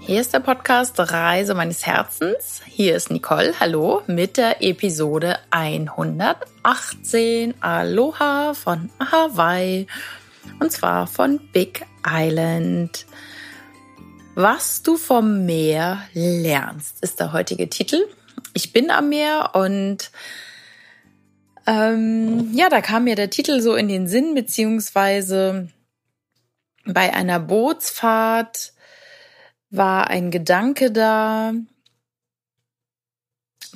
Hier ist der Podcast Reise meines Herzens. Hier ist Nicole, hallo, mit der Episode 118. Aloha von Hawaii. Und zwar von Big Island. Was du vom Meer lernst, ist der heutige Titel. Ich bin am Meer und ähm, ja, da kam mir der Titel so in den Sinn, beziehungsweise bei einer Bootsfahrt war ein Gedanke da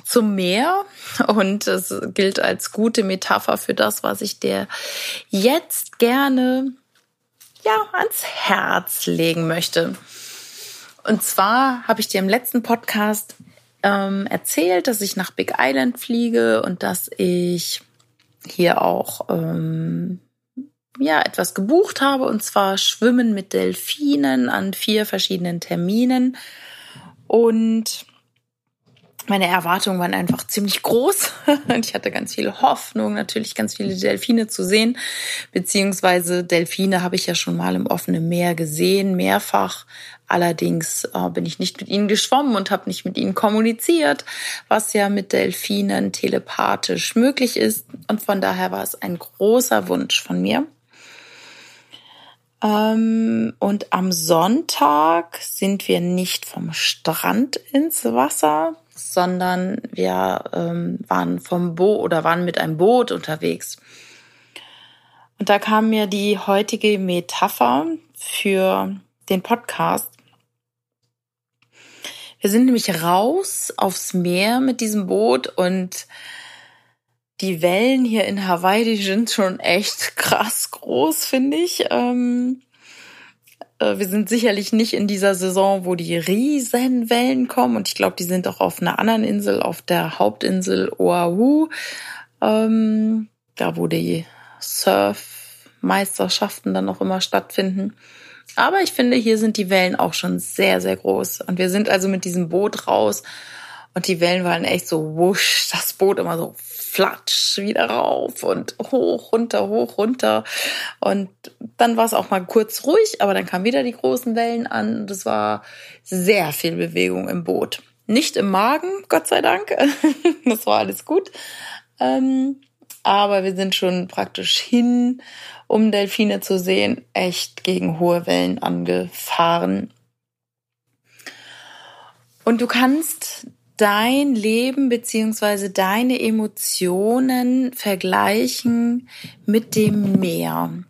zum Meer und es gilt als gute Metapher für das, was ich dir jetzt gerne ja ans Herz legen möchte. Und zwar habe ich dir im letzten Podcast ähm, erzählt, dass ich nach Big Island fliege und dass ich hier auch ähm, ja etwas gebucht habe und zwar Schwimmen mit Delfinen an vier verschiedenen Terminen und meine Erwartungen waren einfach ziemlich groß und ich hatte ganz viel Hoffnung, natürlich ganz viele Delfine zu sehen, beziehungsweise Delfine habe ich ja schon mal im offenen Meer gesehen, mehrfach. Allerdings äh, bin ich nicht mit ihnen geschwommen und habe nicht mit ihnen kommuniziert, was ja mit Delfinen telepathisch möglich ist. Und von daher war es ein großer Wunsch von mir. Ähm, und am Sonntag sind wir nicht vom Strand ins Wasser, sondern wir ähm, waren vom Boot oder waren mit einem Boot unterwegs. Und da kam mir die heutige Metapher für den Podcast. Wir sind nämlich raus aufs Meer mit diesem Boot und die Wellen hier in Hawaii, die sind schon echt krass groß, finde ich. Ähm, äh, wir sind sicherlich nicht in dieser Saison, wo die riesen Wellen kommen. Und ich glaube, die sind auch auf einer anderen Insel, auf der Hauptinsel Oahu. Ähm, da, wo die Surfmeisterschaften dann auch immer stattfinden. Aber ich finde, hier sind die Wellen auch schon sehr, sehr groß. Und wir sind also mit diesem Boot raus und die Wellen waren echt so wusch, das Boot immer so flatsch wieder rauf und hoch, runter, hoch, runter. Und dann war es auch mal kurz ruhig, aber dann kamen wieder die großen Wellen an und es war sehr viel Bewegung im Boot. Nicht im Magen, Gott sei Dank. das war alles gut. Ähm, aber wir sind schon praktisch hin, um Delfine zu sehen, echt gegen hohe Wellen angefahren. Und du kannst dein Leben beziehungsweise deine Emotionen vergleichen mit dem Meer.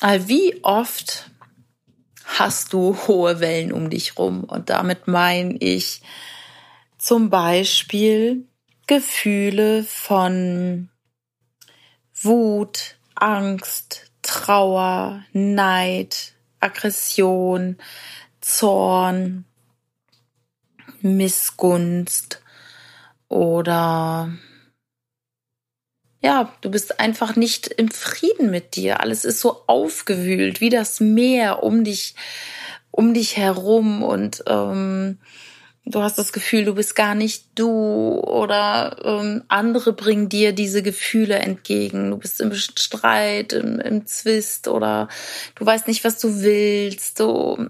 Wie oft hast du hohe Wellen um dich rum? Und damit meine ich zum Beispiel Gefühle von Wut, Angst, Trauer, Neid, Aggression, Zorn, Missgunst oder ja, du bist einfach nicht im Frieden mit dir. Alles ist so aufgewühlt, wie das Meer um dich, um dich herum und ähm, du hast das Gefühl, du bist gar nicht du oder ähm, andere bringen dir diese Gefühle entgegen. Du bist im Streit, im, im Zwist oder du weißt nicht, was du willst. Du,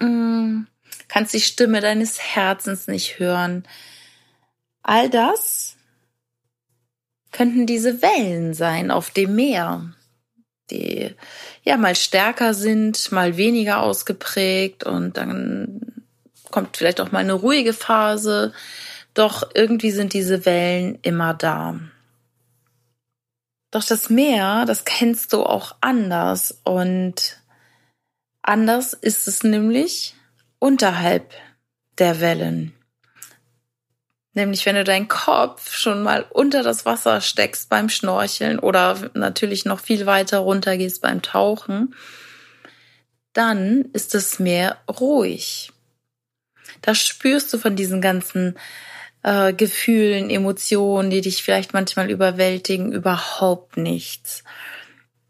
mm, kannst die Stimme deines Herzens nicht hören. All das könnten diese Wellen sein auf dem Meer, die ja mal stärker sind, mal weniger ausgeprägt und dann kommt vielleicht auch mal eine ruhige Phase. Doch irgendwie sind diese Wellen immer da. Doch das Meer, das kennst du auch anders und anders ist es nämlich, unterhalb der Wellen. Nämlich wenn du deinen Kopf schon mal unter das Wasser steckst beim Schnorcheln oder natürlich noch viel weiter runter gehst beim Tauchen, dann ist das Meer ruhig. Da spürst du von diesen ganzen äh, Gefühlen, Emotionen, die dich vielleicht manchmal überwältigen, überhaupt nichts.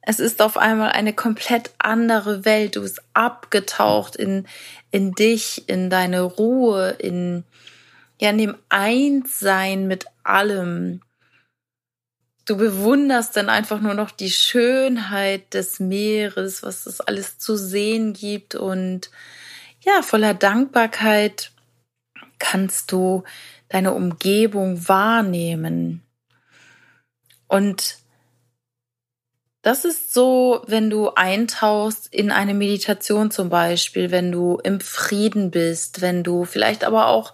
Es ist auf einmal eine komplett andere Welt. Du bist abgetaucht in, in dich, in deine Ruhe, in, ja, in dem Einssein mit allem. Du bewunderst dann einfach nur noch die Schönheit des Meeres, was es alles zu sehen gibt und ja, voller Dankbarkeit kannst du deine Umgebung wahrnehmen. Und das ist so, wenn du eintauchst in eine Meditation zum Beispiel, wenn du im Frieden bist, wenn du vielleicht aber auch,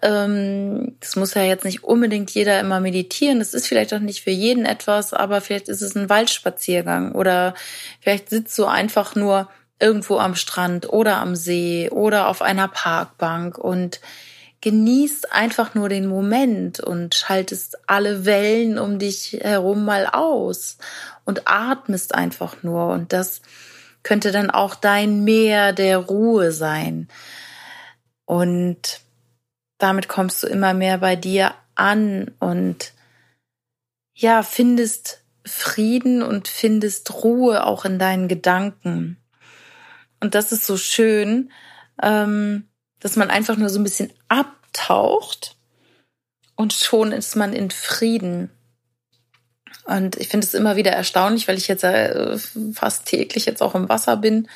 ähm, das muss ja jetzt nicht unbedingt jeder immer meditieren, das ist vielleicht auch nicht für jeden etwas, aber vielleicht ist es ein Waldspaziergang oder vielleicht sitzt du einfach nur irgendwo am Strand oder am See oder auf einer Parkbank und genießt einfach nur den Moment und schaltest alle Wellen um dich herum mal aus und atmest einfach nur. Und das könnte dann auch dein Meer der Ruhe sein. Und damit kommst du immer mehr bei dir an und ja, findest Frieden und findest Ruhe auch in deinen Gedanken. Und das ist so schön, ähm, dass man einfach nur so ein bisschen abtaucht und schon ist man in Frieden. Und ich finde es immer wieder erstaunlich, weil ich jetzt äh, fast täglich jetzt auch im Wasser bin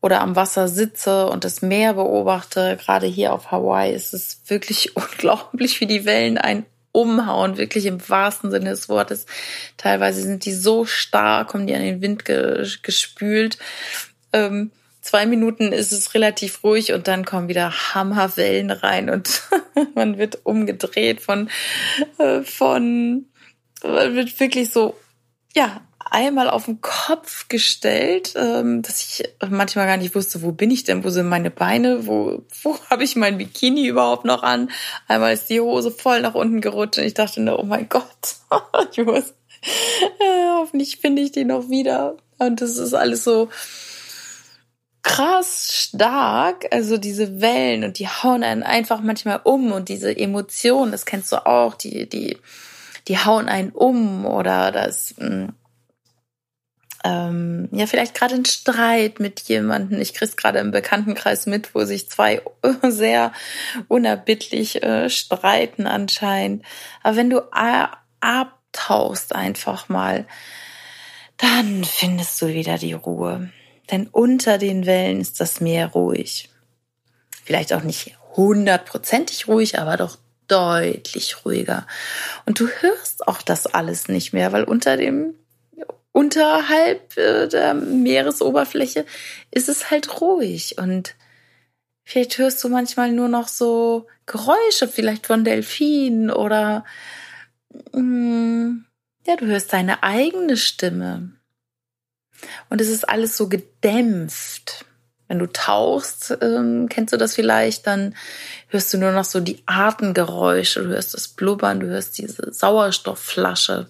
oder am Wasser sitze und das Meer beobachte. Gerade hier auf Hawaii ist es wirklich unglaublich, wie die Wellen ein umhauen, wirklich im wahrsten Sinne des Wortes. Teilweise sind die so stark, kommen die an den Wind gespült. Ähm, zwei Minuten ist es relativ ruhig und dann kommen wieder Hammerwellen rein und man wird umgedreht von, äh, von, man wird wirklich so, ja, einmal auf den Kopf gestellt, ähm, dass ich manchmal gar nicht wusste, wo bin ich denn, wo sind meine Beine, wo, wo habe ich mein Bikini überhaupt noch an? Einmal ist die Hose voll nach unten gerutscht und ich dachte nur, oh mein Gott, ich muss, äh, hoffentlich finde ich die noch wieder. Und das ist alles so, krass stark, also diese Wellen und die hauen einen einfach manchmal um und diese Emotionen, das kennst du auch, die, die, die hauen einen um oder das, hm, ähm, ja, vielleicht gerade ein Streit mit jemandem. Ich krieg's gerade im Bekanntenkreis mit, wo sich zwei sehr unerbittlich äh, streiten anscheinend. Aber wenn du abtauchst einfach mal, dann findest du wieder die Ruhe. Denn unter den Wellen ist das Meer ruhig. Vielleicht auch nicht hundertprozentig ruhig, aber doch deutlich ruhiger. Und du hörst auch das alles nicht mehr, weil unter dem unterhalb äh, der Meeresoberfläche ist es halt ruhig und vielleicht hörst du manchmal nur noch so Geräusche, vielleicht von Delfinen oder mm, ja, du hörst deine eigene Stimme. Und es ist alles so gedämpft. Wenn du tauchst, ähm, kennst du das vielleicht, dann hörst du nur noch so die Atemgeräusche, du hörst das Blubbern, du hörst diese Sauerstoffflasche.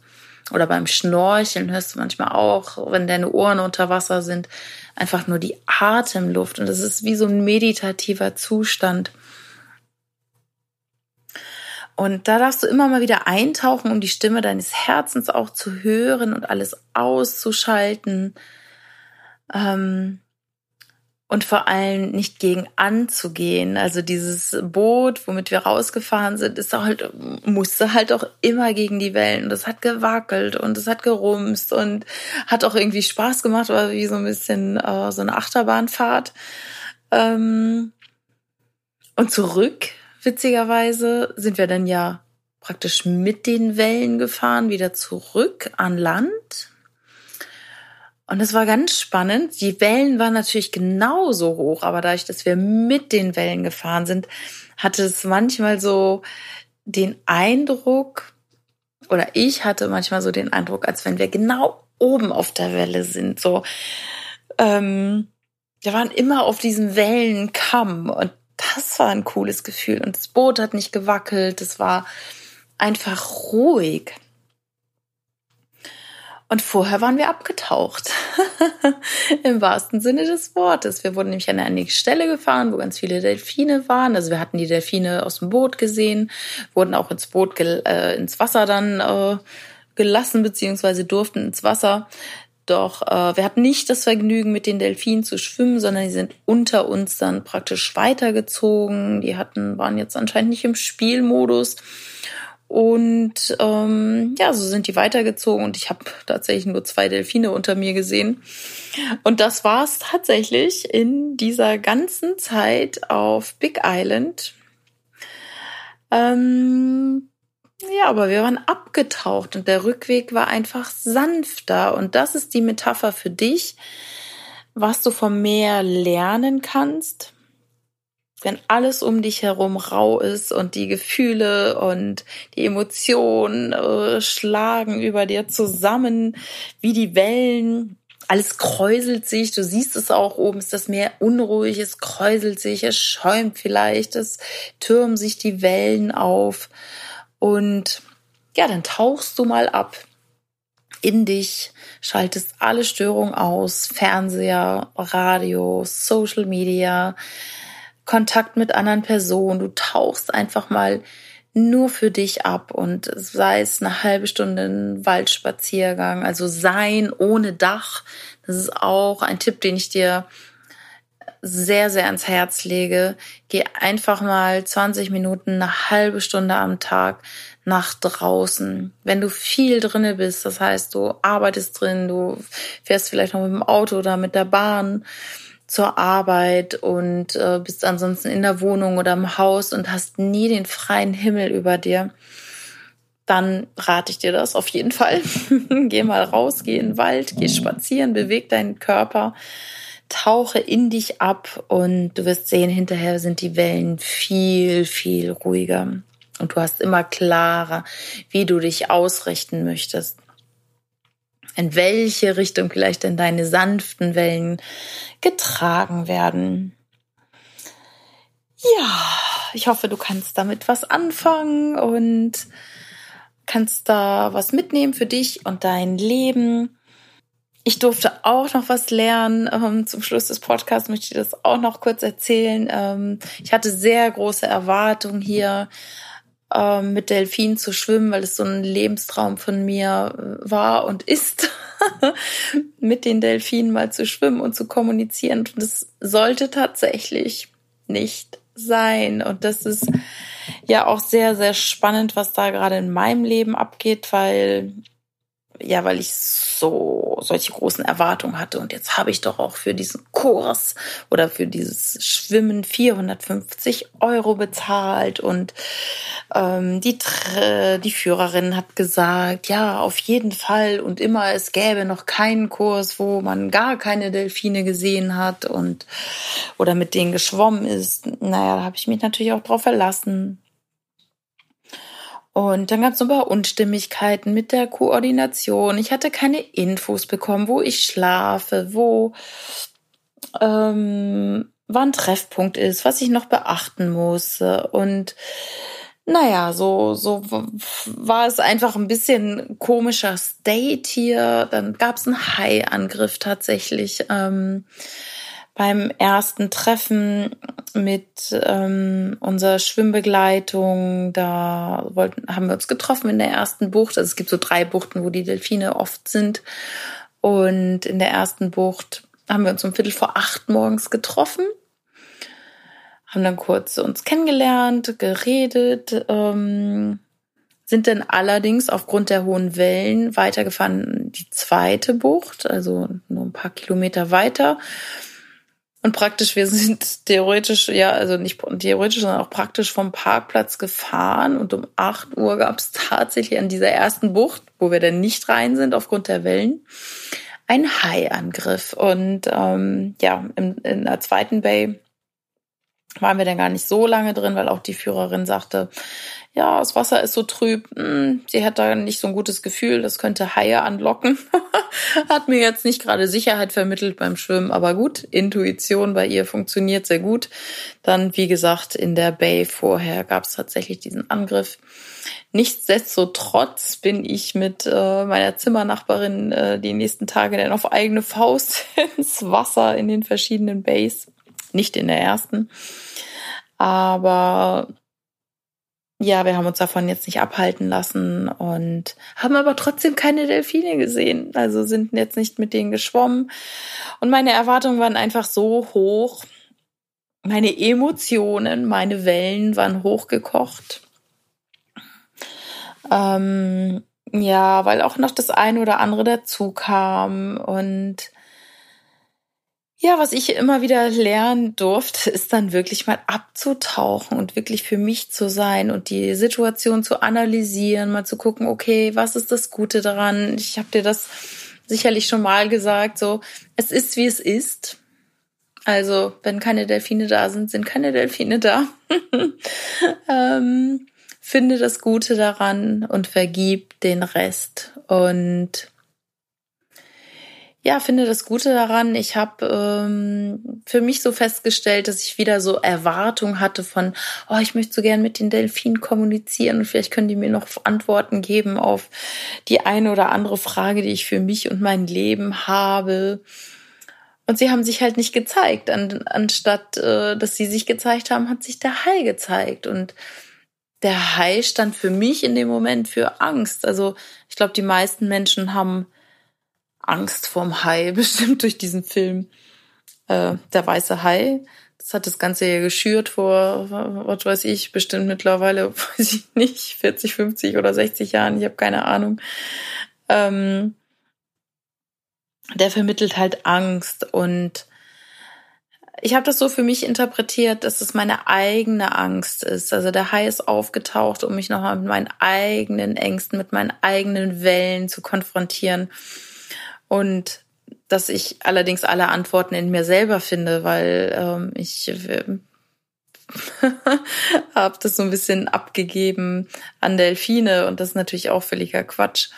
Oder beim Schnorcheln hörst du manchmal auch, wenn deine Ohren unter Wasser sind, einfach nur die Atemluft. Und das ist wie so ein meditativer Zustand. Und da darfst du immer mal wieder eintauchen, um die Stimme deines Herzens auch zu hören und alles auszuschalten. Ähm, und vor allem nicht gegen anzugehen. Also dieses Boot, womit wir rausgefahren sind, ist halt, musste halt auch immer gegen die Wellen. Und es hat gewackelt und es hat gerumst und hat auch irgendwie Spaß gemacht, war wie so ein bisschen äh, so eine Achterbahnfahrt. Ähm, und zurück witzigerweise sind wir dann ja praktisch mit den Wellen gefahren, wieder zurück an Land. Und es war ganz spannend. Die Wellen waren natürlich genauso hoch, aber dadurch, dass wir mit den Wellen gefahren sind, hatte es manchmal so den Eindruck, oder ich hatte manchmal so den Eindruck, als wenn wir genau oben auf der Welle sind. So, ähm, wir waren immer auf diesem Wellenkamm und das war ein cooles Gefühl. Und das Boot hat nicht gewackelt, es war einfach ruhig. Und vorher waren wir abgetaucht. Im wahrsten Sinne des Wortes. Wir wurden nämlich an eine Stelle gefahren, wo ganz viele Delfine waren. Also wir hatten die Delfine aus dem Boot gesehen, wurden auch ins Boot, äh, ins Wasser dann äh, gelassen, beziehungsweise durften ins Wasser. Doch äh, wir hatten nicht das Vergnügen, mit den Delfinen zu schwimmen, sondern die sind unter uns dann praktisch weitergezogen. Die hatten, waren jetzt anscheinend nicht im Spielmodus. Und ähm, ja, so sind die weitergezogen und ich habe tatsächlich nur zwei Delfine unter mir gesehen. Und das war es tatsächlich in dieser ganzen Zeit auf Big Island. Ähm, ja, aber wir waren abgetaucht und der Rückweg war einfach sanfter. Und das ist die Metapher für dich, was du vom Meer lernen kannst wenn alles um dich herum rau ist und die Gefühle und die Emotionen äh, schlagen über dir zusammen wie die Wellen. Alles kräuselt sich, du siehst es auch oben, ist das Meer unruhig, es kräuselt sich, es schäumt vielleicht, es türmen sich die Wellen auf und ja, dann tauchst du mal ab in dich, schaltest alle Störungen aus, Fernseher, Radio, Social Media, Kontakt mit anderen Personen. Du tauchst einfach mal nur für dich ab und sei es eine halbe Stunde ein Waldspaziergang, also sein ohne Dach. Das ist auch ein Tipp, den ich dir sehr, sehr ans Herz lege. Geh einfach mal 20 Minuten, eine halbe Stunde am Tag nach draußen. Wenn du viel drinne bist, das heißt, du arbeitest drin, du fährst vielleicht noch mit dem Auto oder mit der Bahn, zur Arbeit und äh, bist ansonsten in der Wohnung oder im Haus und hast nie den freien Himmel über dir, dann rate ich dir das auf jeden Fall. geh mal raus, geh in den Wald, geh spazieren, beweg deinen Körper, tauche in dich ab und du wirst sehen, hinterher sind die Wellen viel, viel ruhiger. Und du hast immer klarer, wie du dich ausrichten möchtest in welche Richtung vielleicht denn deine sanften Wellen getragen werden. Ja, ich hoffe, du kannst damit was anfangen und kannst da was mitnehmen für dich und dein Leben. Ich durfte auch noch was lernen. Ähm, zum Schluss des Podcasts möchte ich das auch noch kurz erzählen. Ähm, ich hatte sehr große Erwartungen hier ähm, mit Delfinen zu schwimmen, weil es so ein Lebenstraum von mir äh, war und ist, mit den Delfinen mal zu schwimmen und zu kommunizieren. Und das sollte tatsächlich nicht sein. Und das ist ja auch sehr, sehr spannend, was da gerade in meinem Leben abgeht, weil ja, weil ich so solche großen Erwartungen hatte. Und jetzt habe ich doch auch für diesen Kurs oder für dieses Schwimmen 450 Euro bezahlt. Und ähm, die die Führerin hat gesagt, ja auf jeden Fall. Und immer es gäbe noch keinen Kurs, wo man gar keine Delfine gesehen hat und oder mit denen geschwommen ist. Naja, da habe ich mich natürlich auch drauf verlassen und dann gab es ein paar Unstimmigkeiten mit der Koordination. Ich hatte keine Infos bekommen, wo ich schlafe, wo ähm, wann Treffpunkt ist, was ich noch beachten muss. Und naja, so, so war es einfach ein bisschen komischer State hier. Dann gab es einen Hai-Angriff tatsächlich. Ähm, beim ersten Treffen mit ähm, unserer Schwimmbegleitung, da wollten, haben wir uns getroffen in der ersten Bucht. Also es gibt so drei Buchten, wo die Delfine oft sind. Und in der ersten Bucht haben wir uns um Viertel vor acht morgens getroffen, haben dann kurz uns kennengelernt, geredet, ähm, sind dann allerdings aufgrund der hohen Wellen weitergefahren die zweite Bucht, also nur ein paar Kilometer weiter und praktisch, wir sind theoretisch, ja, also nicht theoretisch, sondern auch praktisch vom Parkplatz gefahren. Und um 8 Uhr gab es tatsächlich an dieser ersten Bucht, wo wir dann nicht rein sind aufgrund der Wellen, einen Haiangriff. Und ähm, ja, in, in der zweiten Bay waren wir dann gar nicht so lange drin, weil auch die Führerin sagte, ja, das Wasser ist so trüb, hm, sie hat da nicht so ein gutes Gefühl, das könnte Haie anlocken. hat mir jetzt nicht gerade Sicherheit vermittelt beim Schwimmen, aber gut, Intuition bei ihr funktioniert sehr gut. Dann, wie gesagt, in der Bay vorher gab es tatsächlich diesen Angriff. Nichtsdestotrotz bin ich mit äh, meiner Zimmernachbarin äh, die nächsten Tage dann auf eigene Faust ins Wasser in den verschiedenen Bays. Nicht in der ersten. Aber ja, wir haben uns davon jetzt nicht abhalten lassen und haben aber trotzdem keine Delfine gesehen. Also sind jetzt nicht mit denen geschwommen. Und meine Erwartungen waren einfach so hoch. Meine Emotionen, meine Wellen waren hochgekocht. Ähm, ja, weil auch noch das eine oder andere dazu kam und ja, was ich immer wieder lernen durfte, ist dann wirklich mal abzutauchen und wirklich für mich zu sein und die Situation zu analysieren, mal zu gucken, okay, was ist das Gute daran? Ich habe dir das sicherlich schon mal gesagt, so, es ist wie es ist. Also, wenn keine Delfine da sind, sind keine Delfine da. ähm, finde das Gute daran und vergib den Rest. Und ja, finde das Gute daran. Ich habe ähm, für mich so festgestellt, dass ich wieder so Erwartung hatte von, oh, ich möchte so gern mit den Delfinen kommunizieren und vielleicht können die mir noch Antworten geben auf die eine oder andere Frage, die ich für mich und mein Leben habe. Und sie haben sich halt nicht gezeigt. An, anstatt äh, dass sie sich gezeigt haben, hat sich der Hai gezeigt. Und der Hai stand für mich in dem Moment für Angst. Also ich glaube, die meisten Menschen haben Angst vorm Hai, bestimmt durch diesen Film. Äh, der weiße Hai. Das hat das Ganze ja geschürt vor, was weiß ich, bestimmt mittlerweile, weiß ich nicht, 40, 50 oder 60 Jahren, ich habe keine Ahnung. Ähm, der vermittelt halt Angst und ich habe das so für mich interpretiert, dass es meine eigene Angst ist. Also der Hai ist aufgetaucht, um mich nochmal mit meinen eigenen Ängsten, mit meinen eigenen Wellen zu konfrontieren. Und dass ich allerdings alle Antworten in mir selber finde, weil ähm, ich äh, habe das so ein bisschen abgegeben an Delfine und das ist natürlich auch völliger Quatsch.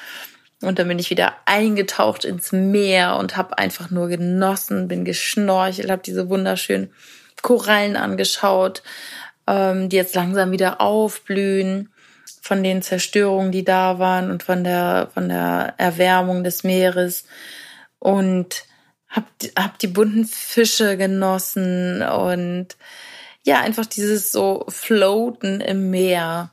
Und dann bin ich wieder eingetaucht ins Meer und habe einfach nur genossen, bin geschnorchelt, habe diese wunderschönen Korallen angeschaut, ähm, die jetzt langsam wieder aufblühen von den Zerstörungen, die da waren und von der, von der Erwärmung des Meeres und hab, hab die bunten Fische genossen und ja, einfach dieses so Floaten im Meer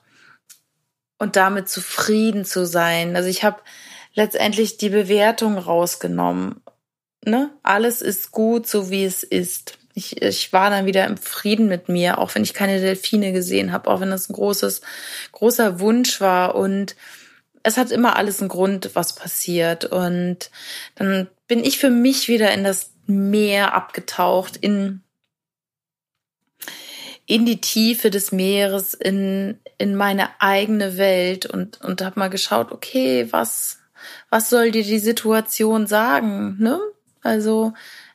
und damit zufrieden zu sein. Also ich habe letztendlich die Bewertung rausgenommen. Ne? Alles ist gut, so wie es ist ich, ich war dann wieder im Frieden mit mir, auch wenn ich keine Delfine gesehen habe, auch wenn das ein großes, großer Wunsch war. Und es hat immer alles einen Grund, was passiert. Und dann bin ich für mich wieder in das Meer abgetaucht, in, in die Tiefe des Meeres, in, in meine eigene Welt und, und habe mal geschaut, okay, was, was soll dir die Situation sagen, ne? Also,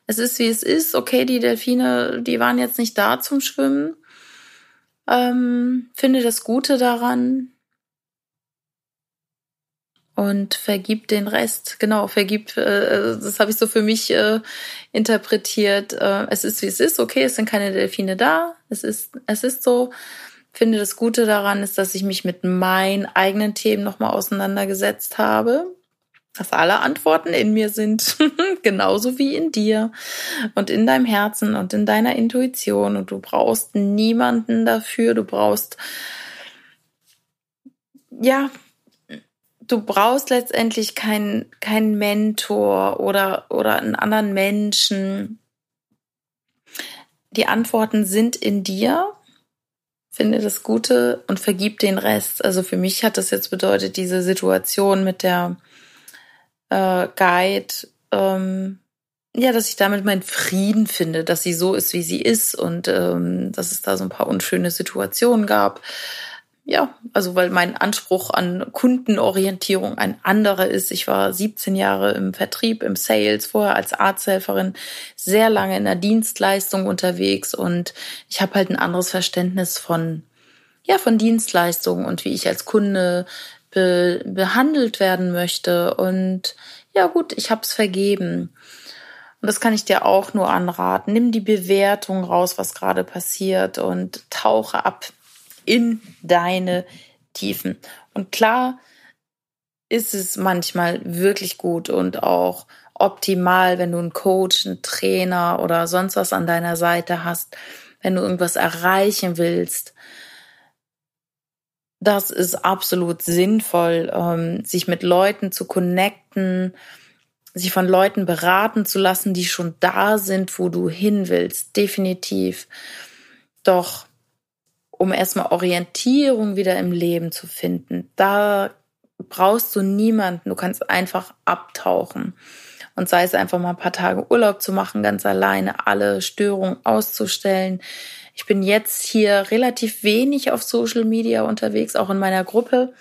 es ist, wie es ist. Okay, die Delfine, die waren jetzt nicht da zum Schwimmen. Ähm, finde das Gute daran. Und vergib den Rest. Genau, vergib, äh, das habe ich so für mich äh, interpretiert. Äh, es ist, wie es ist. Okay, es sind keine Delfine da. Es ist, es ist so. Finde das Gute daran ist, dass ich mich mit meinen eigenen Themen nochmal auseinandergesetzt habe dass alle Antworten in mir sind, genauso wie in dir und in deinem Herzen und in deiner Intuition. Und du brauchst niemanden dafür. Du brauchst, ja, du brauchst letztendlich keinen kein Mentor oder, oder einen anderen Menschen. Die Antworten sind in dir. Finde das Gute und vergib den Rest. Also für mich hat das jetzt bedeutet, diese Situation mit der äh, Guide, ähm, ja, dass ich damit meinen Frieden finde, dass sie so ist, wie sie ist und ähm, dass es da so ein paar unschöne Situationen gab. Ja, also weil mein Anspruch an Kundenorientierung ein anderer ist. Ich war 17 Jahre im Vertrieb, im Sales, vorher als Arzthelferin, sehr lange in der Dienstleistung unterwegs und ich habe halt ein anderes Verständnis von ja, von Dienstleistungen und wie ich als Kunde be behandelt werden möchte. Und ja gut, ich habe es vergeben. Und das kann ich dir auch nur anraten. Nimm die Bewertung raus, was gerade passiert und tauche ab in deine Tiefen. Und klar ist es manchmal wirklich gut und auch optimal, wenn du einen Coach, einen Trainer oder sonst was an deiner Seite hast, wenn du irgendwas erreichen willst, das ist absolut sinnvoll, ähm, sich mit Leuten zu connecten, sich von Leuten beraten zu lassen, die schon da sind, wo du hin willst, definitiv. Doch um erstmal Orientierung wieder im Leben zu finden. Da brauchst du niemanden. Du kannst einfach abtauchen. Und sei es einfach mal ein paar Tage Urlaub zu machen, ganz alleine, alle Störungen auszustellen. Ich bin jetzt hier relativ wenig auf Social Media unterwegs, auch in meiner Gruppe.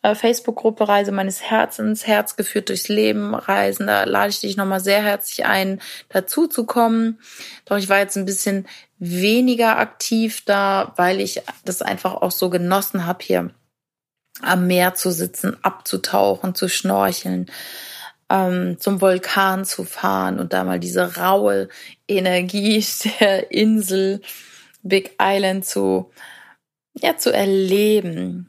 Äh, Facebook-Gruppe Reise meines Herzens, Herz geführt durchs Leben, Reisen. Da lade ich dich nochmal sehr herzlich ein, dazu zu kommen. Doch ich war jetzt ein bisschen weniger aktiv da, weil ich das einfach auch so genossen habe, hier am Meer zu sitzen, abzutauchen, zu schnorcheln ähm, zum Vulkan zu fahren und da mal diese raue Energie der Insel Big Island zu, ja, zu erleben.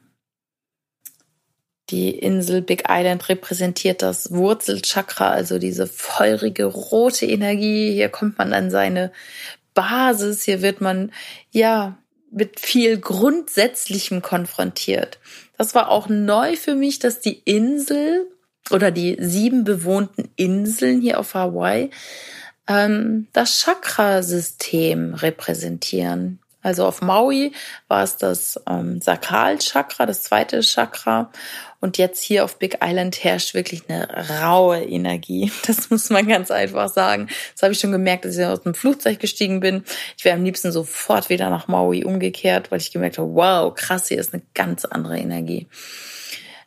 Die Insel Big Island repräsentiert das Wurzelchakra, also diese feurige rote Energie. Hier kommt man an seine Basis. Hier wird man, ja, mit viel Grundsätzlichem konfrontiert. Das war auch neu für mich, dass die Insel oder die sieben bewohnten Inseln hier auf Hawaii ähm, das Chakrasystem repräsentieren. Also auf Maui war es das ähm, Sakralchakra, das zweite Chakra. Und jetzt hier auf Big Island herrscht wirklich eine raue Energie. Das muss man ganz einfach sagen. Das habe ich schon gemerkt, als ich aus dem Flugzeug gestiegen bin. Ich wäre am liebsten sofort wieder nach Maui umgekehrt, weil ich gemerkt habe, wow, krass, hier ist eine ganz andere Energie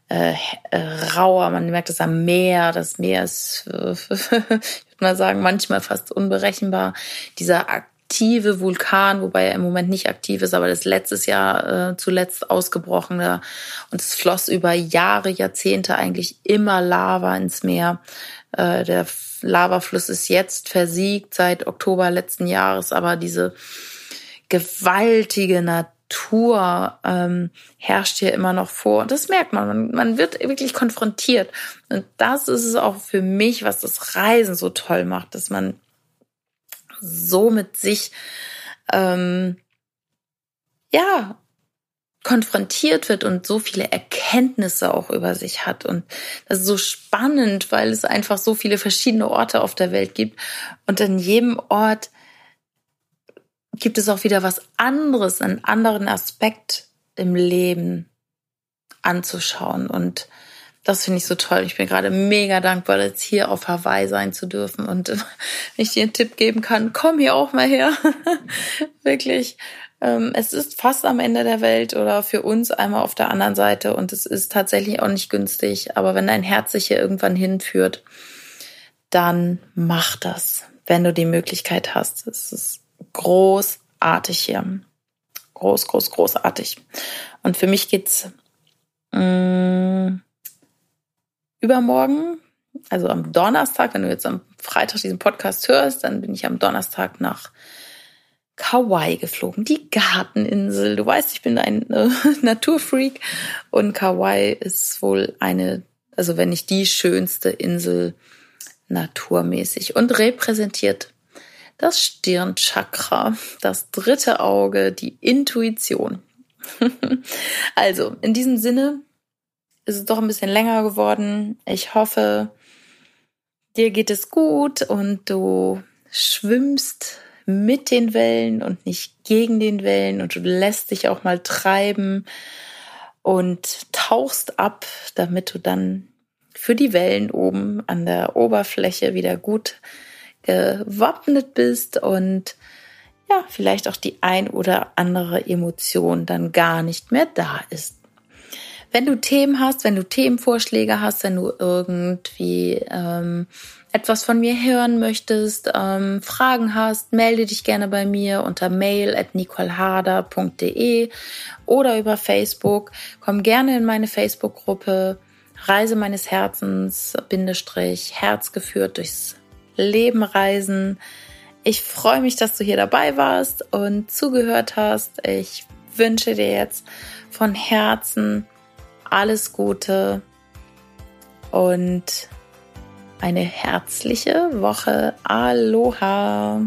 äh, äh, rauer, man merkt es am Meer, das Meer ist, äh, ich würde mal sagen, manchmal fast unberechenbar. Dieser aktive Vulkan, wobei er im Moment nicht aktiv ist, aber das letztes Jahr äh, zuletzt ausgebrochene und es floss über Jahre, Jahrzehnte eigentlich immer Lava ins Meer. Äh, der Lavafluss ist jetzt versiegt seit Oktober letzten Jahres, aber diese gewaltige Natur Struktur ähm, herrscht hier immer noch vor. Und das merkt man. man. Man wird wirklich konfrontiert. Und das ist es auch für mich, was das Reisen so toll macht, dass man so mit sich ähm, ja konfrontiert wird und so viele Erkenntnisse auch über sich hat. Und das ist so spannend, weil es einfach so viele verschiedene Orte auf der Welt gibt. Und an jedem Ort gibt es auch wieder was anderes, einen anderen Aspekt im Leben anzuschauen. Und das finde ich so toll. Ich bin gerade mega dankbar, jetzt hier auf Hawaii sein zu dürfen. Und wenn ich dir einen Tipp geben kann, komm hier auch mal her. Wirklich. Ähm, es ist fast am Ende der Welt oder für uns einmal auf der anderen Seite und es ist tatsächlich auch nicht günstig. Aber wenn dein Herz sich hier irgendwann hinführt, dann mach das, wenn du die Möglichkeit hast. Es ist großartig hier. Groß, groß, großartig. Und für mich geht's mh, mm, übermorgen, also am Donnerstag, wenn du jetzt am Freitag diesen Podcast hörst, dann bin ich am Donnerstag nach Kauai geflogen, die Garteninsel. Du weißt, ich bin ein äh, Naturfreak und Kauai ist wohl eine, also wenn nicht die schönste Insel naturmäßig und repräsentiert das Stirnchakra, das dritte Auge, die Intuition. also, in diesem Sinne ist es doch ein bisschen länger geworden. Ich hoffe, dir geht es gut und du schwimmst mit den Wellen und nicht gegen den Wellen und du lässt dich auch mal treiben und tauchst ab, damit du dann für die Wellen oben an der Oberfläche wieder gut gewappnet bist und ja, vielleicht auch die ein oder andere Emotion dann gar nicht mehr da ist. Wenn du Themen hast, wenn du Themenvorschläge hast, wenn du irgendwie ähm, etwas von mir hören möchtest, ähm, Fragen hast, melde dich gerne bei mir unter mail at nicoleharder.de oder über Facebook. Komm gerne in meine Facebook-Gruppe Reise meines Herzens, Bindestrich, Herz geführt durchs Leben reisen. Ich freue mich, dass du hier dabei warst und zugehört hast. Ich wünsche dir jetzt von Herzen alles Gute und eine herzliche Woche. Aloha!